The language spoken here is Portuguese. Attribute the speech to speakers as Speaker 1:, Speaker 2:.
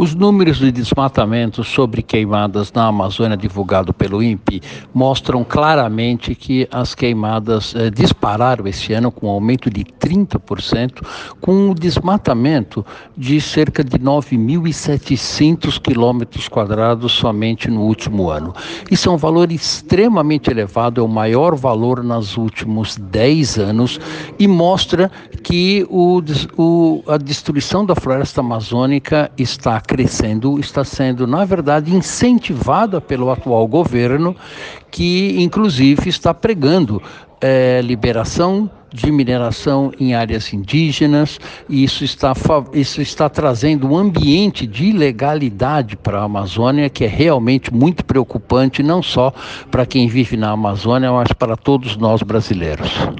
Speaker 1: Os números de desmatamento sobre queimadas na Amazônia divulgado pelo INPE mostram claramente que as queimadas eh, dispararam esse ano com um aumento de 30%, com um desmatamento de cerca de 9.700 quilômetros quadrados somente no último ano. Isso é um valor extremamente elevado, é o maior valor nos últimos 10 anos e mostra que o, o, a destruição da floresta amazônica está crescendo, está sendo, na verdade, incentivada pelo atual governo, que inclusive está pregando é, liberação de mineração em áreas indígenas, e isso está, isso está trazendo um ambiente de ilegalidade para a Amazônia que é realmente muito preocupante, não só para quem vive na Amazônia, mas para todos nós brasileiros.